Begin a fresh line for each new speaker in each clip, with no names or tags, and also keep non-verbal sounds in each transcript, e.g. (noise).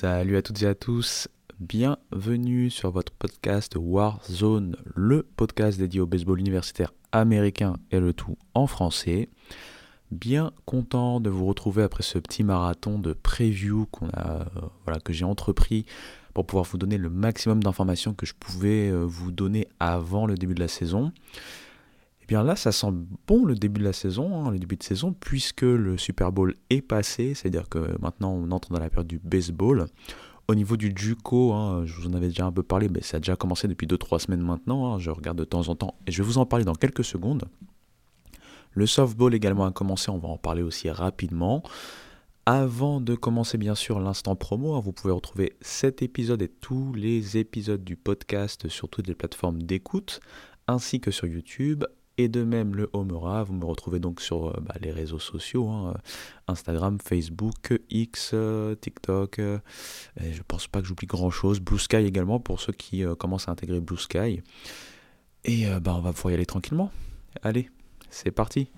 Salut à toutes et à tous, bienvenue sur votre podcast Warzone, le podcast dédié au baseball universitaire américain et le tout en français. Bien content de vous retrouver après ce petit marathon de preview qu'on a, euh, voilà, que j'ai entrepris pour pouvoir vous donner le maximum d'informations que je pouvais euh, vous donner avant le début de la saison. Bien là, ça sent bon le début de la saison, hein, le début de saison, puisque le Super Bowl est passé, c'est-à-dire que maintenant on entre dans la période du baseball. Au niveau du JUCO, hein, je vous en avais déjà un peu parlé, mais ça a déjà commencé depuis 2-3 semaines maintenant. Hein, je regarde de temps en temps et je vais vous en parler dans quelques secondes. Le softball également a commencé, on va en parler aussi rapidement. Avant de commencer bien sûr l'instant promo, vous pouvez retrouver cet épisode et tous les épisodes du podcast sur toutes les plateformes d'écoute, ainsi que sur YouTube. Et de même le Homera, vous me retrouvez donc sur euh, bah, les réseaux sociaux, hein, euh, Instagram, Facebook, X, euh, TikTok, et je pense pas que j'oublie grand chose, Blue Sky également pour ceux qui commencent à intégrer Blue Sky. Et bah, on va pouvoir y aller tranquillement. Allez, c'est parti.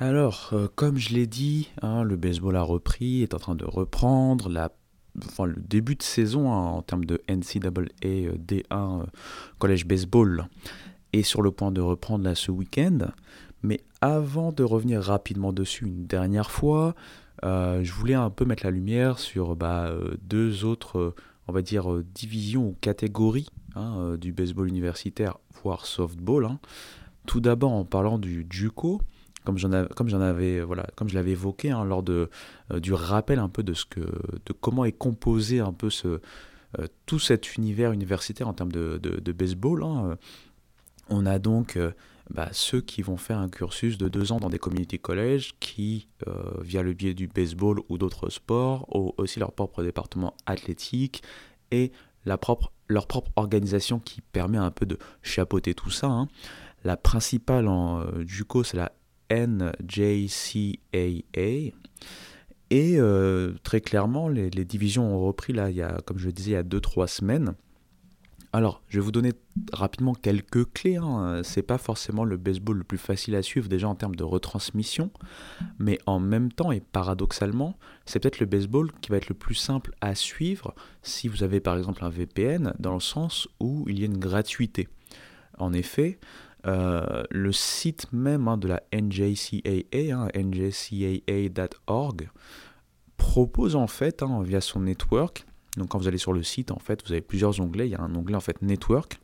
Alors, euh, comme je l'ai dit, hein, le baseball a repris, est en train de reprendre. Le début de saison hein, en termes de NCAA euh, D1 euh, College Baseball est sur le point de reprendre ce week-end. Mais avant de revenir rapidement dessus une dernière fois, je voulais un peu mettre la lumière sur bah, deux autres, on va dire, divisions ou catégories hein, du baseball universitaire, voire softball. Tout d'abord en parlant du JUCO comme j'en comme j'en avais, voilà, comme je l'avais évoqué hein, lors de, euh, du rappel un peu de ce que, de comment est composé un peu ce, euh, tout cet univers universitaire en termes de, de, baseball. Hein. On a donc euh, bah, ceux qui vont faire un cursus de deux ans dans des community colleges qui, via le biais du baseball ou d'autres sports, ont aussi leur propre département athlétique et la propre, leur propre organisation qui permet un peu de chapeauter tout ça. Hein. La principale en JUCO, c'est la NJCAA. Et euh, très clairement, les, divisions ont repris là, il y a, comme je le disais, il y a 2-3 semaines. Alors, je vais vous donner rapidement quelques clés. Hein. C'est pas forcément le baseball le plus facile à suivre déjà en termes de retransmission, mais en même temps et paradoxalement, c'est peut-être le baseball qui va être le plus simple à suivre si vous avez par exemple un VPN, dans le sens où il y a une gratuité. En effet, euh, le site même hein, de la NJCAA, hein, njcaa.org, propose en fait, hein, via son network, donc quand vous allez sur le site, en fait, vous avez plusieurs onglets, il y a un onglet en fait network,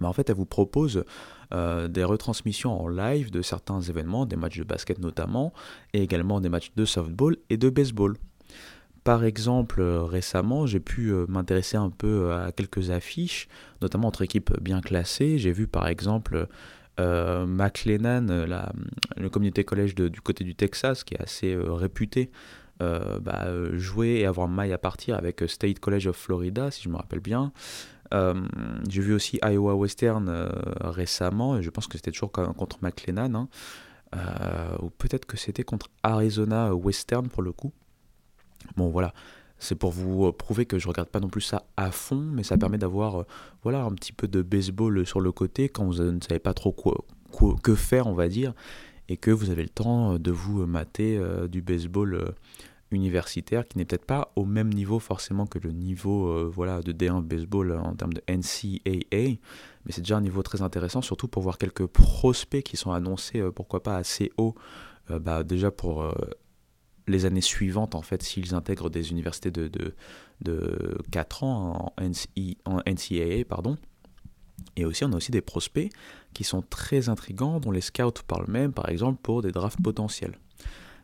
mais en fait, elle vous propose euh, des retransmissions en live de certains événements, des matchs de basket notamment, et également des matchs de softball et de baseball. Par exemple, euh, récemment, j'ai pu euh, m'intéresser un peu à quelques affiches, notamment entre équipes bien classées. J'ai vu par exemple euh, McLennan, le communauté collège du côté du Texas, qui est assez réputé, bah, jouer et avoir maille à partir avec State College of Florida, si je me rappelle bien. j'ai vu aussi Iowa Western récemment, et je pense que c'était toujours contre McLennan, hein. ou peut-être que c'était contre Arizona Western pour le coup. Bon voilà, c'est pour vous euh, prouver que je regarde pas non plus ça à fond, mais ça permet d'avoir euh, voilà un petit peu de baseball sur le côté quand vous ne savez pas trop quoi, que faire, on va dire, et que vous avez le temps de vous mater euh, du baseball universitaire qui n'est peut-être pas au même niveau forcément que le niveau voilà de D1 baseball en termes de NCAA, mais c'est déjà un niveau très intéressant, surtout pour voir quelques prospects qui sont annoncés, pourquoi pas assez haut, bah, déjà pour les années suivantes, en fait, s'ils intègrent des universités de, de, de 4 ans en, en NCAA, pardon. Et aussi, on a aussi des prospects qui sont très intrigants, dont les scouts parlent même, par exemple, pour des drafts potentiels.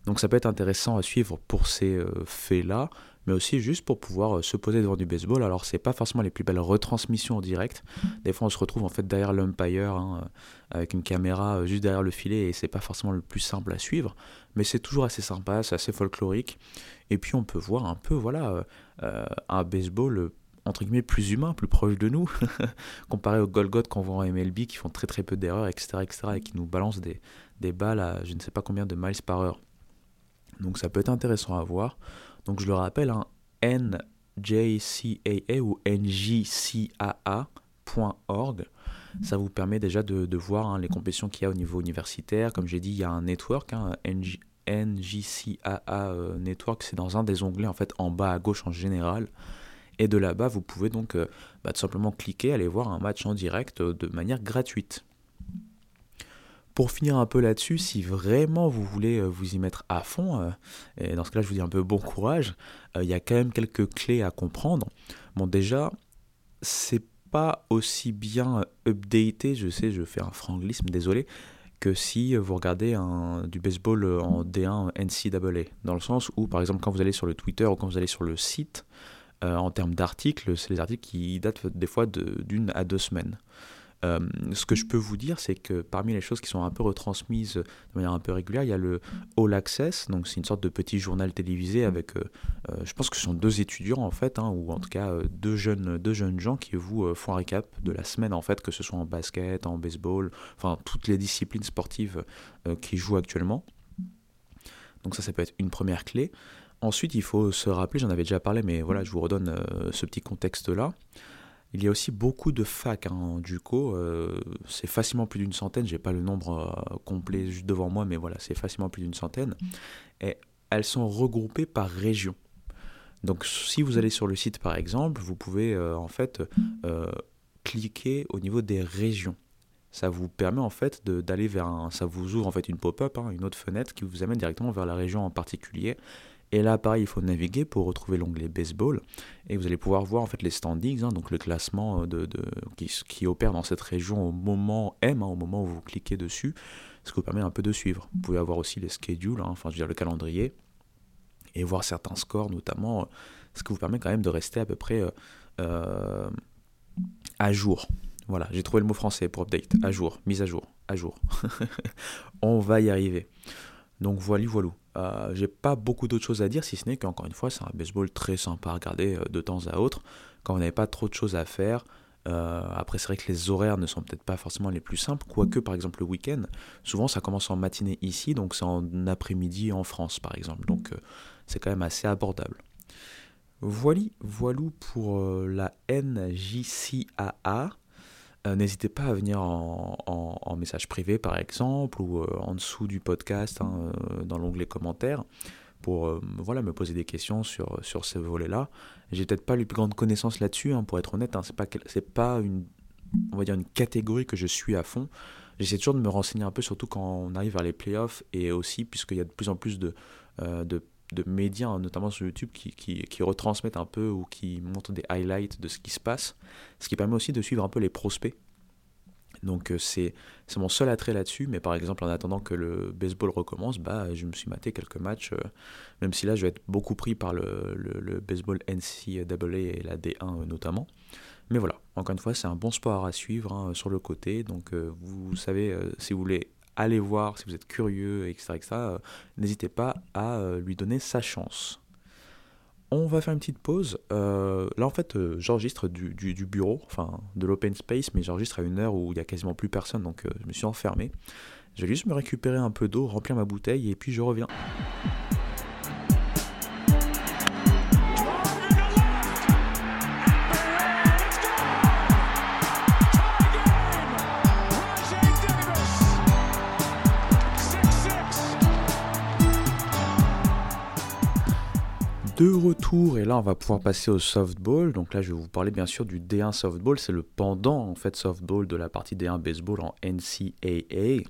Donc ça peut être intéressant à suivre pour ces euh, faits-là, mais aussi juste pour pouvoir euh, se poser devant du baseball. Alors c'est pas forcément les plus belles retransmissions en direct. Des fois on se retrouve en fait derrière l'umpire hein, euh, avec une caméra juste derrière le filet et c'est pas forcément le plus simple à suivre, mais c'est toujours assez sympa, c'est assez folklorique. Et puis on peut voir un peu voilà un baseball entre guillemets plus humain, plus proche de nous, (laughs) comparé aux Golgoth qu'on voit en MLB qui font très très peu d'erreurs, etc., etc., et qui nous balancent des, des balles à je ne sais pas combien de miles par heure. Donc ça peut être intéressant à voir. Donc je le rappelle, hein, njcaa ou njcaa.org. Ça vous permet déjà de, voir hein, les compétitions qu'il y a au niveau universitaire. Comme j'ai dit, il y a un network, hein, NJCAA euh, Network, c'est dans un des onglets en fait en bas à gauche en général. Et de là-bas, vous pouvez donc euh, bah, tout simplement cliquer, aller voir un match en direct euh, de manière gratuite. Pour finir un peu là-dessus, si vraiment vous voulez vous y mettre à fond, et dans ce cas-là je vous dis un peu bon courage, il y a quand même quelques clés à comprendre. Bon déjà, c'est pas aussi bien updaté, je sais, je fais un franglisme, désolé, que si vous regardez un, du baseball en D1 NCAA, dans le sens où, par exemple, quand vous allez sur le Twitter ou quand vous allez sur le site, euh, en termes d'articles, c'est les articles qui datent des fois d'une à deux semaines. Euh, ce que je peux vous dire, c'est que parmi les choses qui sont un peu retransmises de manière un peu régulière, il y a le All Access, donc c'est une sorte de petit journal télévisé avec, euh, euh, je pense que ce sont deux étudiants en fait, hein, ou en tout cas deux jeunes, deux jeunes gens qui vous font un récap de la semaine en fait, que ce soit en basket, en baseball, enfin toutes les disciplines sportives qui jouent actuellement. Donc ça, ça peut être une première clé. Ensuite, il faut se rappeler, j'en avais déjà parlé, mais voilà, je vous redonne ce petit contexte-là. Il y a aussi beaucoup de facs hein, du coup, euh, c'est facilement plus d'une centaine, j'ai pas le nombre euh, complet juste devant moi, mais voilà, c'est facilement plus d'une centaine. Et elles sont regroupées par région. Donc si vous allez sur le site par exemple, vous pouvez euh, en fait cliquer au niveau des régions. Ça vous permet en fait d'aller vers un, ça vous ouvre en fait une pop-up, hein, une autre fenêtre qui vous amène directement vers la région en particulier et là, pareil, il faut naviguer pour retrouver l'onglet baseball. Et vous allez pouvoir voir en fait les standings, hein, donc le classement de, qui, opère dans cette région au moment M, hein, au moment où vous cliquez dessus, ce qui vous permet un peu de suivre. Vous pouvez avoir aussi les schedules, hein, enfin je veux dire le calendrier, et voir certains scores notamment, ce qui vous permet quand même de rester à peu près euh, euh, à jour. Voilà, j'ai trouvé le mot français pour update, à jour, mise à jour, à jour. (laughs) On va y arriver. Donc voilà, voilà. Euh, j'ai pas beaucoup d'autres choses à dire, si ce n'est qu'encore une fois, c'est un baseball très sympa à regarder euh, de temps à autre, quand vous n'avez pas trop de choses à faire. Euh, après, c'est vrai que les horaires ne sont peut-être pas forcément les plus simples, quoique par exemple le week-end, souvent ça commence en matinée ici, donc c'est en après-midi en France par exemple, donc c'est quand même assez abordable. Voilà, voilou pour la NJCAA. Euh, n'hésitez pas à venir en, message privé par exemple ou euh, en dessous du podcast hein, euh, dans l'onglet commentaires pour voilà, me poser des questions sur, sur ce volet-là. J'ai peut-être pas les plus grandes connaissances là-dessus, hein, pour être honnête. Hein, c'est pas, pas une, on va dire une catégorie que je suis à fond. J'essaie toujours de me renseigner un peu, surtout quand on arrive vers les playoffs et aussi puisqu'il y a de plus en plus de de médias, notamment sur YouTube, qui, qui, retransmettent un peu ou qui montrent des highlights de ce qui se passe, ce qui permet aussi de suivre un peu les prospects. Donc euh, c'est mon seul attrait là-dessus, mais par exemple en attendant que le baseball recommence, bah, je me suis maté quelques matchs, euh, même si là je vais être beaucoup pris par le, le, baseball NCAA et la D1 euh, notamment. Mais voilà, encore une fois, c'est un bon sport à suivre hein, sur le côté, donc vous savez, si vous voulez allez voir si vous êtes curieux, etc. Euh, n'hésitez pas à euh, lui donner sa chance. On va faire une petite pause. Euh, là, en fait, j'enregistre du, du, bureau, enfin de l'open space, mais j'enregistre à une heure où il n'y a quasiment plus personne, donc je me suis enfermé. Je vais juste me récupérer un peu d'eau, remplir ma bouteille, et puis je reviens. De retour et là on va pouvoir passer au softball. Donc là je vais vous parler bien sûr du D1 softball, c'est le pendant en fait softball de la partie D1 baseball en NCAA.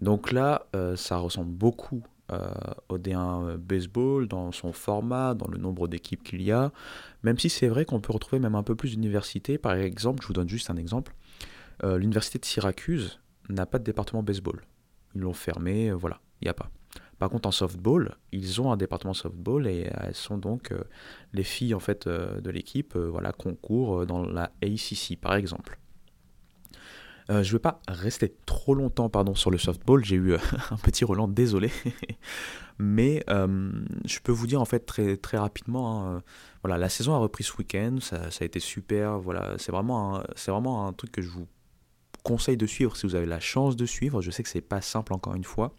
Donc là euh, ça ressemble beaucoup euh, au D1 baseball dans son format, dans le nombre d'équipes qu'il y a, même si c'est vrai qu'on peut retrouver même un peu plus d'universités. Par exemple, je vous donne juste un exemple, euh, l'université de Syracuse n'a pas de département baseball. Ils l'ont fermé, voilà, il n'y a pas. Par contre, en softball, ils ont un département softball et elles sont donc euh, les filles en fait euh, de l'équipe, euh, voilà, concourent dans la ACC par exemple. je ne vais pas rester trop longtemps sur le softball, j'ai eu (laughs) un petit Roland, désolé. (laughs) Mais je peux vous dire en fait très, très rapidement, hein, voilà, la saison a repris ce week-end, ça, a été super, voilà, c'est vraiment, un truc que je vous conseille de suivre si vous avez la chance de suivre. Je sais que c'est pas simple encore une fois.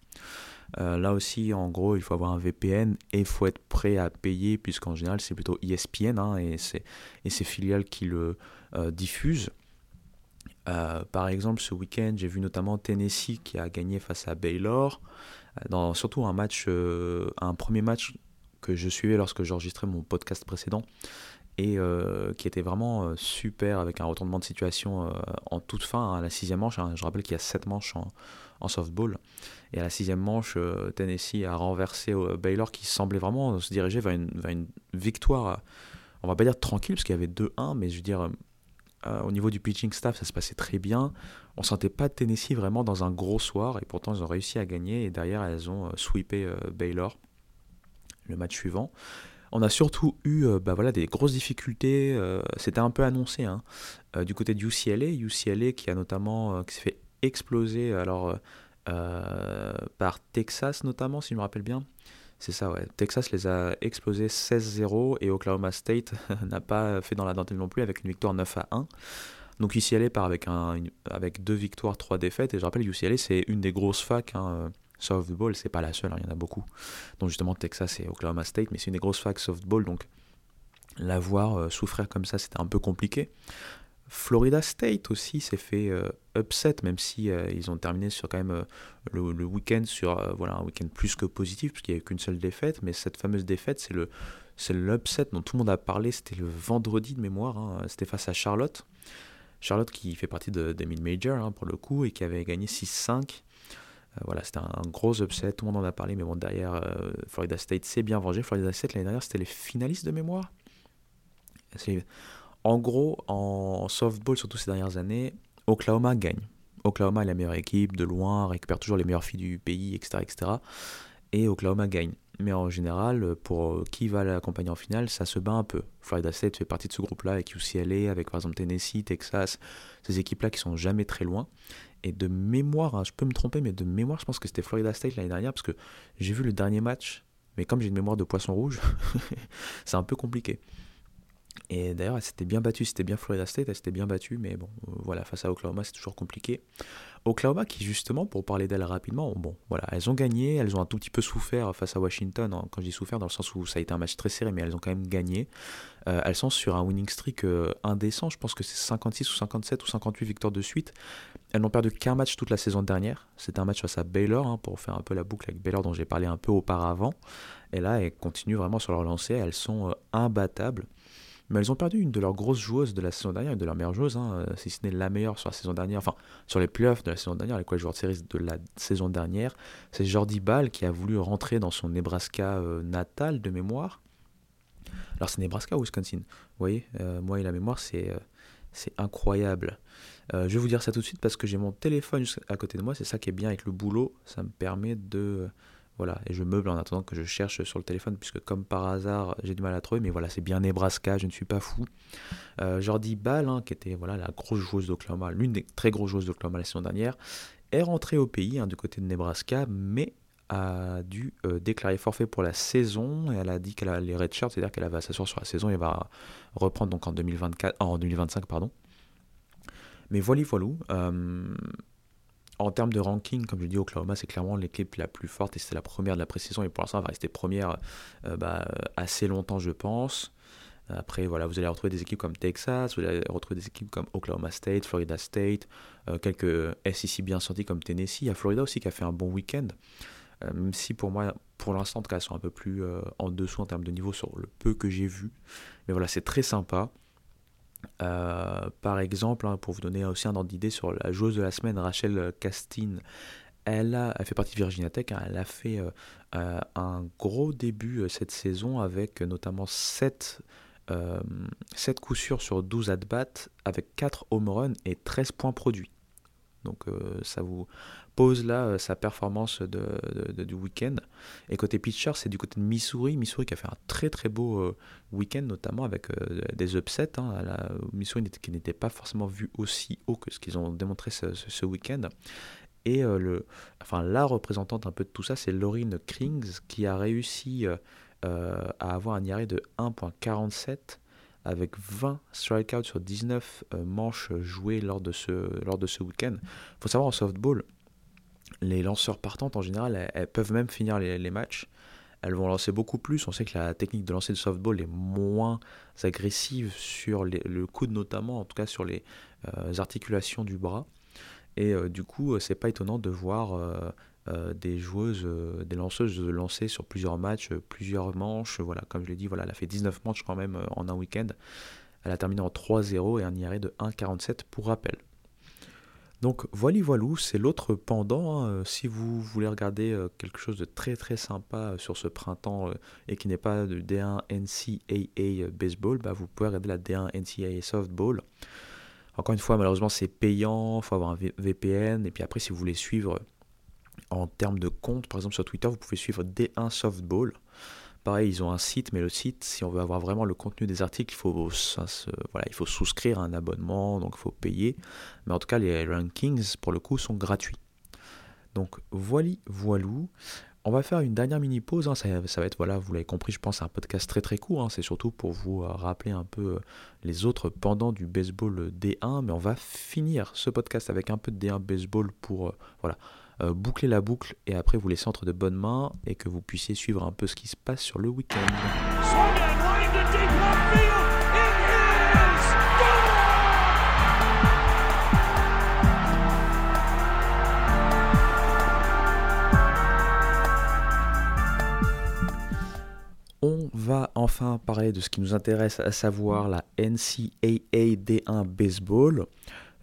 Là aussi, en gros, il faut avoir un VPN et il faut être prêt à payer, puisqu'en général, c'est plutôt ESPN hein, et, c'est, et ses filiales qui le diffusent. par exemple, ce week-end, j'ai vu notamment Tennessee qui a gagné face à Baylor, dans surtout un match, un premier match que je suivais lorsque j'enregistrais mon podcast précédent et euh, qui était vraiment euh, super avec un retournement de situation euh, en toute fin hein, à la sixième manche. Hein. je rappelle qu'il y a sept manches en, softball. Et à la sixième manche, Tennessee a renversé Baylor qui semblait vraiment se diriger vers une, victoire, on va pas dire tranquille parce qu'il y avait 2-1, mais je veux dire, au niveau du pitching staff, ça se passait très bien. On sentait pas Tennessee vraiment dans un gros soir et pourtant ils ont réussi à gagner et derrière elles ont sweepé Baylor le match suivant. On a surtout eu euh, bah voilà, des grosses difficultés, euh, c'était un peu annoncé, hein, euh, du côté de UCLA, UCLA qui a notamment qui s'est fait exploser alors, par Texas notamment, si je me rappelle bien. C'est ça, ouais. Texas les a explosés 16-0 et Oklahoma State (laughs) n'a pas fait dans la dentelle non plus avec une victoire 9 à 1. Donc UCLA part avec, un, avec deux victoires, trois défaites. Et je rappelle, UCLA, c'est une des grosses facs hein, softball, c'est pas la seule, hein, il y en a beaucoup. Donc justement Texas et Oklahoma State, mais c'est une des grosses facs softball, donc la voir euh, souffrir comme ça, c'était un peu compliqué. Florida State aussi s'est fait euh, upset, même si euh, ils ont terminé sur quand même le, week-end sur voilà un week-end plus que positif, puisqu'il n'y a eu qu'une seule défaite. Mais cette fameuse défaite, c'est le c'est l'upset dont tout le monde a parlé. C'était le vendredi de mémoire. Hein, c'était face à Charlotte. Charlotte qui fait partie de, des mid-major hein, pour le coup et qui avait gagné 6-5. Euh, voilà, c'était un gros upset, tout le monde en a parlé, mais bon, derrière, euh, Florida State s'est bien vengé. Florida State, l'année dernière, c'était les finalistes de mémoire. En gros, en softball, surtout ces dernières années, Oklahoma gagne. Oklahoma est la meilleure équipe, de loin, récupère toujours les meilleures filles du pays, etc. et Oklahoma gagne. Mais en général, pour qui va l'accompagner en finale, ça se bat un peu. Florida State fait partie de ce groupe-là avec UCLA, avec par exemple Tennessee, Texas, ces équipes-là qui sont jamais très loin. Et de mémoire, hein, je peux me tromper, mais de mémoire, je pense que c'était Florida State l'année dernière, parce que j'ai vu le dernier match, mais comme j'ai une mémoire de poisson rouge, (laughs) c'est un peu compliqué. Et d'ailleurs, elle s'était bien battue, c'était bien Florida State, elle s'était bien battue, mais bon, euh, voilà, face à Oklahoma, c'est toujours compliqué. Oklahoma, qui justement, pour parler d'elle rapidement, bon, voilà, elles ont gagné, elles ont un tout petit peu souffert face à Washington, hein, quand je dis souffert, dans le sens où ça a été un match très serré, mais elles ont quand même gagné. Euh, elles sont sur un winning streak euh, indécent, je pense que c'est 56 ou 57 ou 58 victoires de suite. Elles n'ont perdu qu'un match toute la saison dernière, c'était un match face à Baylor, hein, pour faire un peu la boucle avec Baylor dont j'ai parlé un peu auparavant. Et là, elles continuent vraiment sur leur lancée, elles sont imbattables. Mais elles ont perdu une de leurs grosses joueuses de la saison dernière, une de leurs meilleures joueuses, hein, euh, si ce n'est la meilleure sur la saison dernière, enfin sur les playoffs de la saison dernière, les quoi joueurs de série de la saison dernière. C'est Jordi Ball qui a voulu rentrer dans son Nebraska euh, natal de mémoire. Alors c'est Nebraska ou Wisconsin? Vous voyez, euh, moi et la mémoire, c'est incroyable. je vais vous dire ça tout de suite parce que j'ai mon téléphone à côté de moi, c'est ça qui est bien avec le boulot, ça me permet de voilà, et je meuble en attendant que je cherche sur le téléphone, puisque comme par hasard, j'ai du mal à trouver, mais voilà, c'est bien Nebraska, je ne suis pas fou. Euh, Jordi Ball, hein, qui était voilà, la grosse joueuse d'Oklahoma, l'une des très grosses joueuses d'Oklahoma la saison dernière, est rentrée au pays hein, du côté de Nebraska, mais a dû euh, déclarer forfait pour la saison et elle a dit qu'elle a les red shirts, c'est-à-dire qu'elle va s'asseoir sur la saison et va reprendre donc en 2024, en 2025 pardon. Mais voilà, voilà. Euh, en termes de ranking, comme je dis, Oklahoma, c'est clairement l'équipe la plus forte et c'est la première de la pré-saison et pour l'instant, elle va rester première euh, bah, assez longtemps, je pense. Après, voilà, vous allez retrouver des équipes comme Texas, vous allez retrouver des équipes comme Oklahoma State, Florida State, euh, quelques SEC bien sortis comme Tennessee. Il y a Florida aussi qui a fait un bon week-end, euh, même si pour moi, pour l'instant, en tout cas, elles sont un peu plus en dessous en termes de niveau sur le peu que j'ai vu. Mais voilà, c'est très sympa. Euh, par exemple, hein, pour vous donner aussi un ordre d'idée sur la joueuse de la semaine, Rachel Castin, elle, a, fait partie de Virginia Tech, hein, elle a fait euh, euh, un gros début cette saison avec notamment 7, 7 coups sûrs sur 12 at-bats avec 4 home runs et 13 points produits. Donc ça vous pose là euh, sa performance de, du week-end. Et côté pitcher, c'est du côté de Missouri. Missouri qui a fait un très très beau euh, week-end, notamment avec euh, des upsets. Hein, la, Missouri qui n'était pas forcément vu aussi haut que ce qu'ils ont démontré ce, week-end. Et le, enfin, la représentante un peu de tout ça, c'est Laurine Krings qui a réussi à avoir un IRA de 1.47 avec 20 strikeouts sur 19 manches jouées lors de ce, lors de ce week-end. Il faut savoir en softball, les lanceurs partantes, en général, elles, peuvent même finir les, matchs. Elles vont lancer beaucoup plus. On sait que la technique de lancer de softball est moins agressive sur le coude, notamment, en tout cas sur les euh, articulations du bras. Et euh, du coup, c'est pas étonnant de voir euh, des joueuses, des lanceuses lancer sur plusieurs matchs, plusieurs manches. Voilà, comme je l'ai dit, voilà, elle a fait 19 manches quand même en un week-end. Elle a terminé en 3-0 et un IRA de 1,47 pour rappel. Donc voilà, voilou, c'est l'autre pendant. Hein. Euh, si vous voulez regarder euh, quelque chose de très très sympa euh, sur ce printemps et qui n'est pas de D1 NCAA baseball, bah, vous pouvez regarder la D1 NCAA softball. Encore une fois, malheureusement, c'est payant, il faut avoir un VPN. Et puis après, si vous voulez suivre en termes de compte, par exemple sur Twitter, vous pouvez suivre D1 softball. Pareil, ils ont un site, mais le site, si on veut avoir vraiment le contenu des articles, il faut, souscrire à un abonnement, donc il faut payer. Mais en tout cas, les rankings, pour le coup, sont gratuits. Donc, voilà, voilou. On va faire une dernière mini pause. Hein. Ça, va être, voilà, vous l'avez compris, je pense, un podcast très très court. Hein. C'est surtout pour vous euh, rappeler un peu euh, les autres pendant du baseball D1. Mais on va finir ce podcast avec un peu de D1 baseball pour euh, voilà, euh, boucler la boucle et après vous laisser entre de bonnes mains et que vous puissiez suivre un peu ce qui se passe sur le week-end. On va enfin parler de ce qui nous intéresse, à savoir la NCAA D1 Baseball.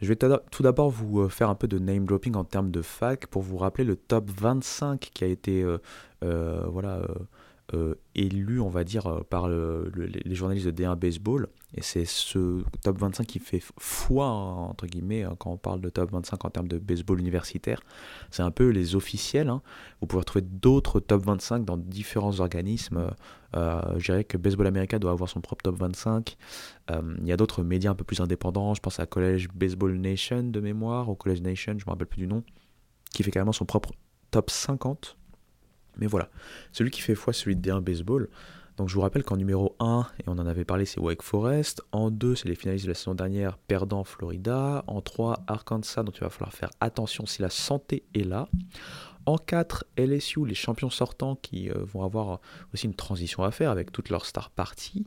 Je vais tout d'abord vous euh, faire un peu de name dropping en termes de fac pour vous rappeler le top 25 qui a été euh, euh, voilà, élu, on va dire, euh, par les journalistes de D1 Baseball. Et c'est ce top 25 qui fait foi, entre guillemets, hein, quand on parle de top 25 en termes de baseball universitaire. C'est un peu les officiels. Hein. Vous pouvez retrouver d'autres top 25 dans différents organismes. Euh, je dirais que Baseball America doit avoir son propre top 25. il y a d'autres médias un peu plus indépendants. Je pense à College Baseball Nation de mémoire, au College Nation, je ne me rappelle plus du nom, qui fait carrément son propre top 50. Mais voilà, celui qui fait foi, celui de D1 Baseball. Donc je vous rappelle qu'en numéro 1, et on en avait parlé, c'est Wake Forest. En 2, c'est les finalistes de la saison dernière, perdant Florida. En 3, Arkansas, dont il va falloir faire attention si la santé est là. En 4, LSU, les champions sortants qui euh, vont avoir aussi une transition à faire avec toutes leurs star parties.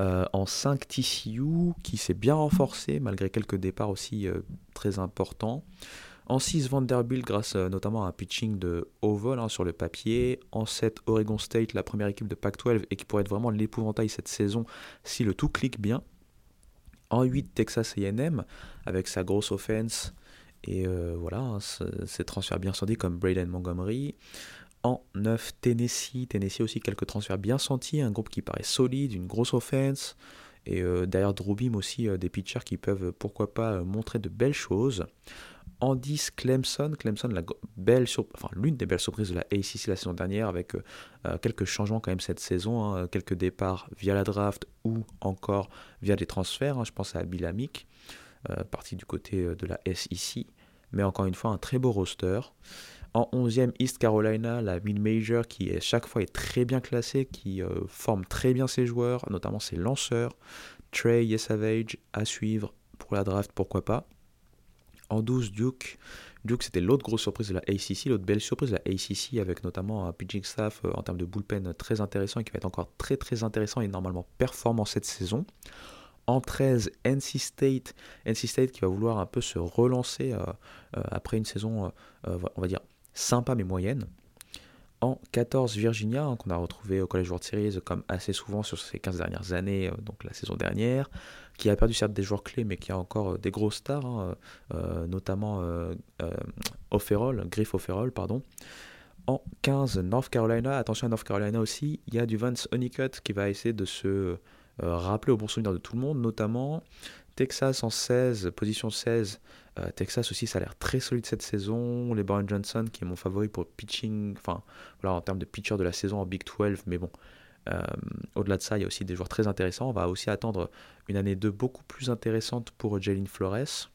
Euh, en 5, TCU, qui s'est bien renforcé malgré quelques départs aussi euh, très importants. En 6, Vanderbilt grâce euh, notamment à un pitching de haut vol hein, sur le papier. En 7, Oregon State, la première équipe de Pac-12 et qui pourrait être vraiment l'épouvantail cette saison si le tout clique bien. En 8, Texas AM avec sa grosse offense et euh, voilà, hein, ses transferts bien sentis comme Braden Montgomery. En 9, Tennessee. Tennessee aussi quelques transferts bien sentis, un groupe qui paraît solide, une grosse offense. Et euh, derrière Drew aussi des pitchers qui peuvent pourquoi pas montrer de belles choses. En 10, Clemson. Clemson, l'une des belles surprises de la ACC la saison dernière, avec euh, euh, quelques changements quand même cette saison, hein, quelques départs via la draft ou encore via des transferts. Hein. je pense à Bill Amick, euh, parti du côté de la SEC. Mais encore une fois, un très beau roster. En 11e, East Carolina, la mid-major qui est, chaque fois est très bien classée, qui forme très bien ses joueurs, notamment ses lanceurs. Trey Yesavage à suivre pour la draft, pourquoi pas. En 12, Duke. Duke, c'était l'autre grosse surprise de la ACC, l'autre belle surprise de la ACC, avec notamment un pitching staff euh, en termes de bullpen très intéressant et qui va être encore très très intéressant et normalement performant cette saison. En 13, NC State. NC State qui va vouloir un peu se relancer euh, euh, après une saison, on va dire, sympa mais moyenne. En 14, Virginia, hein, qu'on a retrouvé au College World Series comme assez souvent sur ces 15 dernières années, donc la saison dernière qui a perdu certes des joueurs clés, mais qui a encore euh, des gros stars, hein, euh, notamment euh, Offerol, Griff Offerol, pardon. En 15, North Carolina, attention à North Carolina aussi, il y a du Vance Honeycutt qui va essayer de se rappeler au bon souvenir de tout le monde, notamment Texas en 16, position 16. Texas aussi, ça a l'air très solide cette saison. Les Johnson, qui est mon favori pour pitching, enfin, voilà, en termes de pitcher de la saison en Big 12, mais bon, euh, au-delà de ça, il y a aussi des joueurs très intéressants. On va aussi attendre une année 2 beaucoup plus intéressante pour Jalen Flores.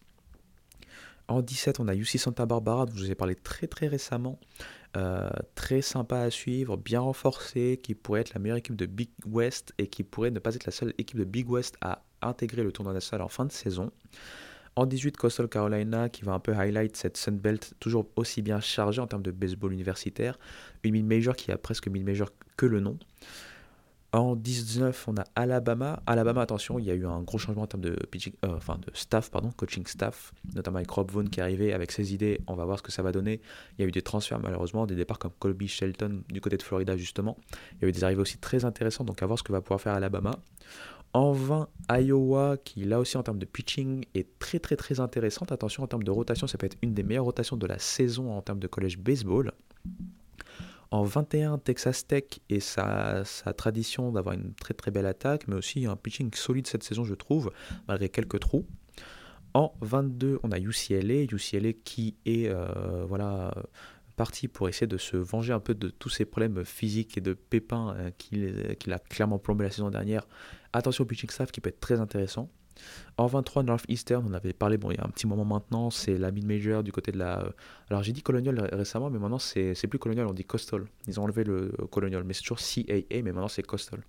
En 17, on a UC Santa Barbara, dont je vous ai parlé très très récemment. Euh, très sympa à suivre, bien renforcé, qui pourrait être la meilleure équipe de Big West et qui pourrait ne pas être la seule équipe de Big West à intégrer le tournoi national en fin de saison. En 18, Coastal Carolina qui va un peu highlight cette Sunbelt toujours aussi bien chargée en termes de baseball universitaire. Une mid-major qui a presque mid-major que le nom. En 19, on a Alabama. Alabama, attention, il y a eu un gros changement en termes de, euh, enfin de staff, pardon, coaching staff, notamment avec Rob Vaughn qui est arrivé avec ses idées. On va voir ce que ça va donner. Il y a eu des transferts, malheureusement, des départs comme Colby Shelton du côté de Florida, justement. Il y a eu des arrivées aussi très intéressantes, donc à voir ce que va pouvoir faire Alabama. En 20, Iowa, qui là aussi en termes de pitching est très très très intéressante. Attention, en termes de rotation, ça peut être une des meilleures rotations de la saison en termes de college baseball. En 21, Texas Tech et sa, tradition d'avoir une très très belle attaque, mais aussi un pitching solide cette saison, je trouve, malgré quelques trous. En 22, on a UCLA, UCLA qui est euh, voilà, parti pour essayer de se venger un peu de tous ces problèmes physiques et de pépins euh, qu'il a clairement plombé la saison dernière. Attention au pitching staff qui peut être très intéressant. En 23, Northeastern, on avait parlé, bon, il y a un petit moment maintenant, c'est la mid-major du côté de la. Euh, alors j'ai dit Colonial récemment, mais maintenant c'est plus Colonial, on dit Coastal. Ils ont enlevé le euh, Colonial, mais c'est toujours CAA, mais maintenant c'est Coastal.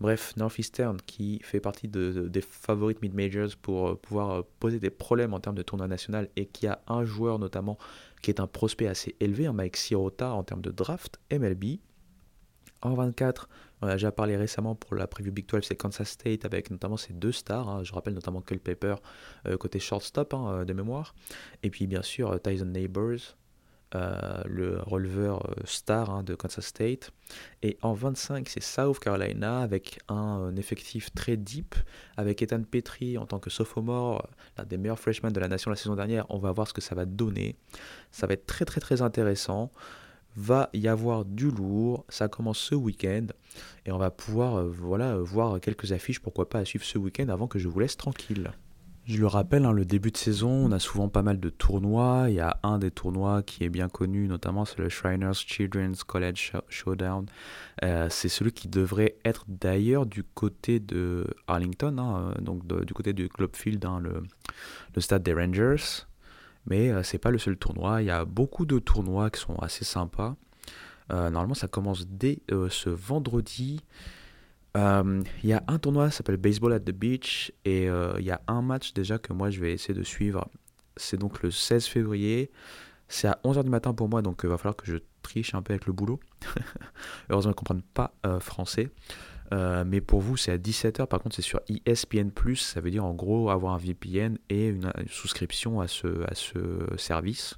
Bref, Northeastern qui fait partie de, des favorites mid-majors pour euh, pouvoir poser des problèmes en termes de tournoi national et qui a un joueur notamment qui est un prospect assez élevé, un Mike Sirota en termes de draft MLB. En 24, on a déjà parlé récemment pour la preview Big 12, c'est Kansas State avec notamment ces deux stars. Hein. Je rappelle notamment Culpepper euh, côté shortstop hein, euh, de mémoire. Et puis bien sûr euh, Tyson Neighbors, le releveur star hein, de Kansas State. Et en 25, c'est South Carolina avec un, effectif très deep, avec Ethan Petrie en tant que sophomore, l'un des meilleurs freshmen de la nation la saison dernière. On va voir ce que ça va donner. Ça va être très très très intéressant va y avoir du lourd. Ça commence ce week-end et on va pouvoir euh, voilà, voir quelques affiches, pourquoi pas à suivre ce week-end avant que je vous laisse tranquille. Je le rappelle, hein, le début de saison, on a souvent pas mal de tournois. Il y a un des tournois qui est bien connu, notamment c'est le Shriners Children's College Showdown. Euh, c'est celui qui devrait être d'ailleurs du côté de Arlington, hein, donc du côté du Club Field, hein, le, le stade des Rangers. Mais euh, c'est pas le seul tournoi. Il y a beaucoup de tournois qui sont assez sympas. Euh, normalement, ça commence dès euh, ce vendredi. Il y a un tournoi qui s'appelle Baseball at the Beach et il y a un match déjà que moi je vais essayer de suivre. C'est donc le 16 février. C'est à 11h du matin pour moi, donc il va falloir que je triche un peu avec le boulot. (laughs) Heureusement, ils ne comprennent pas français. Euh, mais pour vous, c'est à 17h. Par contre, c'est sur ESPN. Ça veut dire en gros avoir un VPN et une, souscription à ce, à ce service.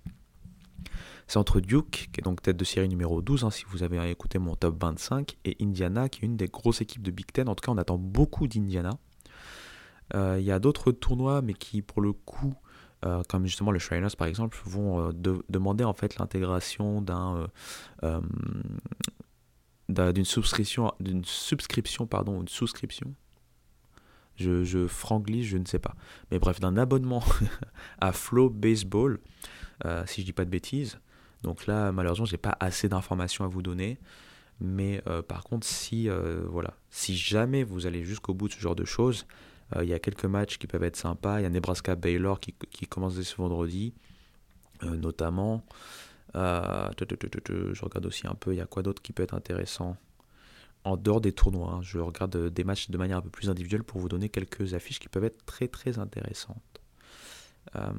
C'est entre Duke, qui est donc tête de série numéro 12, hein, si vous avez écouté mon top 25, et Indiana, qui est une des grosses équipes de Big Ten. En tout cas, on attend beaucoup d'Indiana. Euh, il y a d'autres tournois, mais qui, pour le coup, euh, comme justement le Shriners par exemple, vont demander en fait l'intégration d'un d'une subscription, d'une subscription, pardon, une souscription. Je, je franglise, je ne sais pas. Mais bref, d'un abonnement (laughs) à Flow Baseball, euh, si je dis pas de bêtises. Donc là, malheureusement, j'ai pas assez d'informations à vous donner. Mais euh, par contre, si, euh, voilà, si jamais vous allez jusqu'au bout de ce genre de choses, il y a quelques matchs qui peuvent être sympas. Il y a Nebraska Baylor qui, qui commence dès ce vendredi, notamment. Euh, je regarde aussi un peu, il y a quoi d'autre qui peut être intéressant en dehors des tournois. Hein. Je regarde euh, des matchs de manière un peu plus individuelle pour vous donner quelques affiches qui peuvent être très très intéressantes. Euh,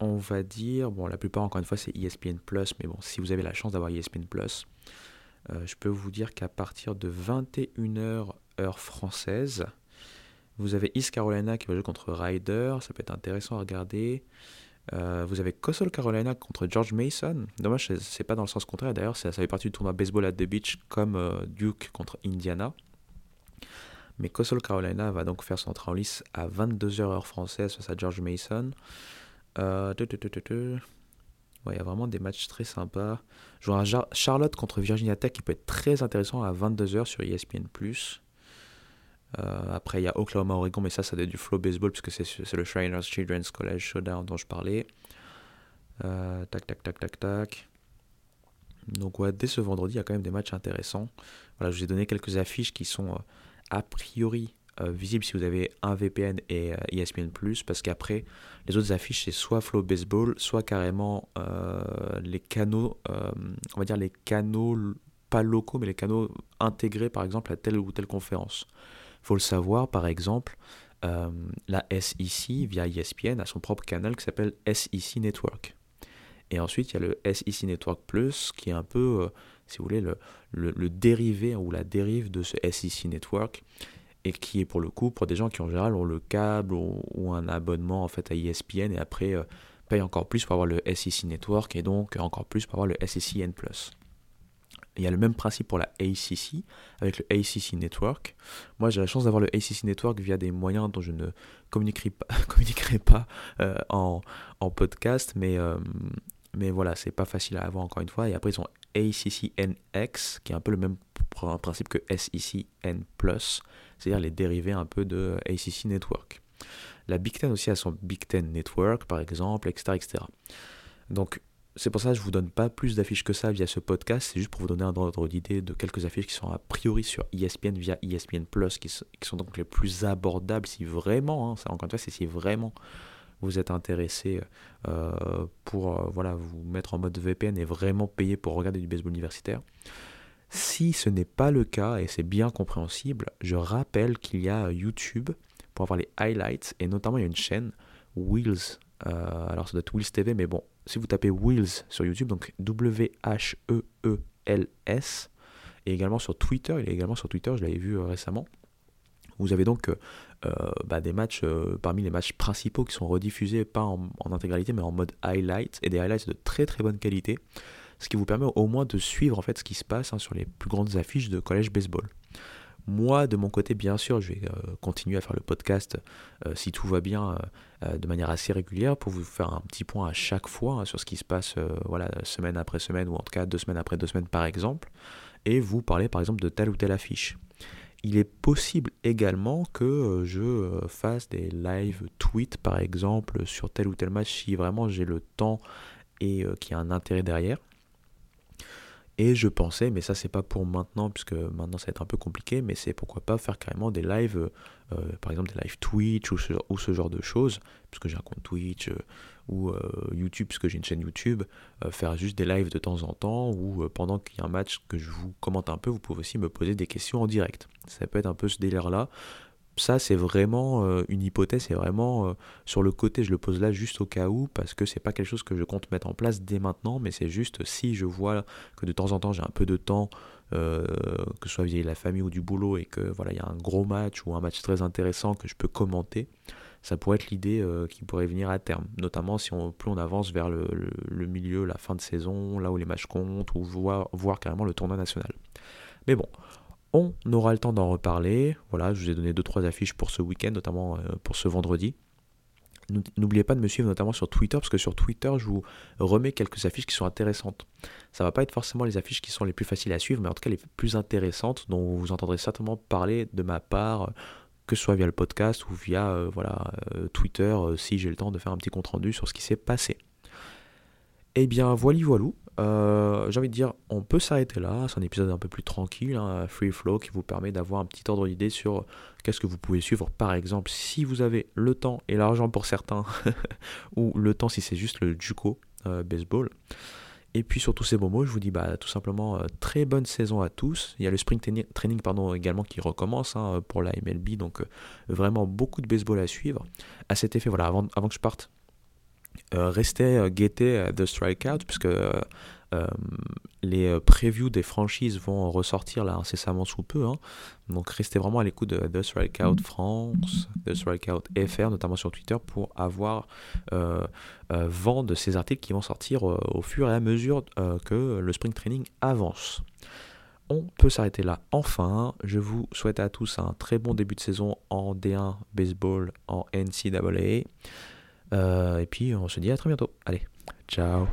on va dire, bon, la plupart encore une fois c'est ESPN Plus, mais bon, si vous avez la chance d'avoir ESPN Plus, je peux vous dire qu'à partir de 21h heure française, vous avez East Carolina qui va jouer contre Ryder, ça peut être intéressant à regarder. Euh, vous avez Coastal Carolina contre George Mason. Dommage, c'est pas dans le sens contraire. D'ailleurs, ça, fait partie du tournoi baseball at the beach comme euh, Duke contre Indiana. Mais Coastal Carolina va donc faire son entrée en lice à 22h heure française face à George Mason. Euh, il y a vraiment des matchs très sympas. Je Charlotte contre Virginia Tech qui peut être très intéressant à 22h sur ESPN. Euh, après, il y a Oklahoma, Oregon, mais ça, ça doit être du flow baseball, puisque c'est le Shriners Children's College Showdown dont je parlais. Euh, tac, tac, tac, tac, tac. Donc, dès ce vendredi, il y a quand même des matchs intéressants. Voilà, je vous ai donné quelques affiches qui sont euh, a priori visibles si vous avez un VPN et ESPN, parce qu'après, les autres affiches, c'est soit Flow Baseball, soit carrément les canaux, on va dire les canaux pas locaux, mais les canaux intégrés par exemple à telle ou telle conférence faut le savoir, par exemple, la SEC via ESPN a son propre canal qui s'appelle SEC Network. Et ensuite, il y a le SEC Network Plus qui est un peu, si vous voulez, le, le, dérivé ou la dérive de ce SEC Network et qui est pour le coup pour des gens qui en général ont le câble ou, un abonnement en fait à ESPN et après payent encore plus pour avoir le SEC Network et donc encore plus pour avoir le SEC N+. Il y a le même principe pour la ACC avec le ACC Network. Moi, j'ai la chance d'avoir le ACC Network via des moyens dont je ne (laughs) communiquerai pas, euh, en, en, podcast, mais, euh, mais voilà, c'est pas facile à avoir encore une fois. Et après, ils ont ACCNX, qui est un peu le même principe que SECN+, c'est-à-dire les dérivés un peu de ACC Network. La Big Ten aussi a son Big Ten Network, par exemple, etc. etc. Donc, c'est pour ça que je ne vous donne pas plus d'affiches que ça via ce podcast, c'est juste pour vous donner un ordre d'idée de quelques affiches qui sont a priori sur ESPN via ESPN Plus, qui, sont donc les plus abordables si vraiment, hein, ça encore une fois, c'est si vraiment vous êtes intéressé euh, pour euh, voilà, vous mettre en mode VPN et vraiment payer pour regarder du baseball universitaire. Si ce n'est pas le cas, et c'est bien compréhensible, je rappelle qu'il y a YouTube pour avoir les highlights, et notamment il y a une chaîne, Wheels, euh, alors ça doit être Wheels TV, mais bon, si vous tapez Wheels sur YouTube, donc W-H-E-E-L-S, et également sur Twitter, il est également sur Twitter, je l'avais vu euh, récemment, vous avez donc euh, bah, des matchs parmi les matchs principaux qui sont rediffusés pas en, intégralité mais en mode highlight et des highlights de très très bonne qualité ce qui vous permet au moins de suivre en fait ce qui se passe hein, sur les plus grandes affiches de collège baseball. Moi, de mon côté, bien sûr, je vais euh, continuer à faire le podcast euh, si tout va bien euh, de manière assez régulière pour vous faire un petit point à chaque fois hein, sur ce qui se passe voilà, semaine après semaine ou en tout cas deux semaines après deux semaines par exemple et vous parler par exemple de telle ou telle affiche. Il est possible également que je fasse des live tweets par exemple sur tel ou tel match si vraiment j'ai le temps et qu'il y a un intérêt derrière. Et je pensais, mais ça c'est pas pour maintenant, puisque maintenant ça va être un peu compliqué, mais c'est pourquoi pas faire carrément des lives, euh, par exemple des lives Twitch ou ce, genre de choses, puisque j'ai un compte Twitch euh, ou euh, YouTube, puisque j'ai une chaîne YouTube, faire juste des lives de temps en temps, ou pendant qu'il y a un match que je vous commente un peu, vous pouvez aussi me poser des questions en direct. Ça peut être un peu ce délire-là ça, c'est vraiment euh, une hypothèse, c'est vraiment euh, sur le côté, je le pose là juste au cas où, parce que c'est pas quelque chose que je compte mettre en place dès maintenant, mais c'est juste si je vois que de temps en temps j'ai un peu de temps, euh, que ce soit via la famille ou du boulot, et que voilà, il y a un gros match ou un match très intéressant que je peux commenter, ça pourrait être l'idée qui pourrait venir à terme, notamment si plus on avance vers le, milieu, la fin de saison, là où les matchs comptent, ou voir, voir carrément le tournoi national. Mais bon, on aura le temps d'en reparler. Voilà, je vous ai donné 2-3 affiches pour ce week-end, notamment euh, pour ce vendredi. N'oubliez pas de me suivre notamment sur Twitter, parce que sur Twitter, je vous remets quelques affiches qui sont intéressantes. Ça va pas être forcément les affiches qui sont les plus faciles à suivre, mais en tout cas les plus intéressantes, dont vous entendrez certainement parler de ma part, que ce soit via le podcast ou via euh, voilà, euh, Twitter, si j'ai le temps de faire un petit compte-rendu sur ce qui s'est passé. Eh bien, voilà, voilou. Euh, j'ai envie de dire, on peut s'arrêter là. C'est un épisode un peu plus tranquille, hein, free flow, qui vous permet d'avoir un petit ordre d'idée sur qu'est-ce que vous pouvez suivre. Par exemple, si vous avez le temps et l'argent pour certains, (laughs) ou le temps si c'est juste le Juco euh, baseball. Et puis sur tous ces beaux mots, je vous dis bah, tout simplement euh, très bonne saison à tous. Il y a le spring training pardon, également qui recommence hein, pour la MLB, donc vraiment beaucoup de baseball à suivre. À cet effet, voilà, avant, que je parte, restez euh, guetter The Strikeout, puisque euh, les previews des franchises vont ressortir là incessamment sous peu. Hein. Donc restez vraiment à l'écoute de The Strikeout France, The Strikeout FR, notamment sur Twitter, pour avoir vent de ces articles qui vont sortir au fur et à mesure que le Spring Training avance. On peut s'arrêter là. Enfin, je vous souhaite à tous un très bon début de saison en D1 baseball, en NCAA. Euh, et puis on se dit à très bientôt. Allez, ciao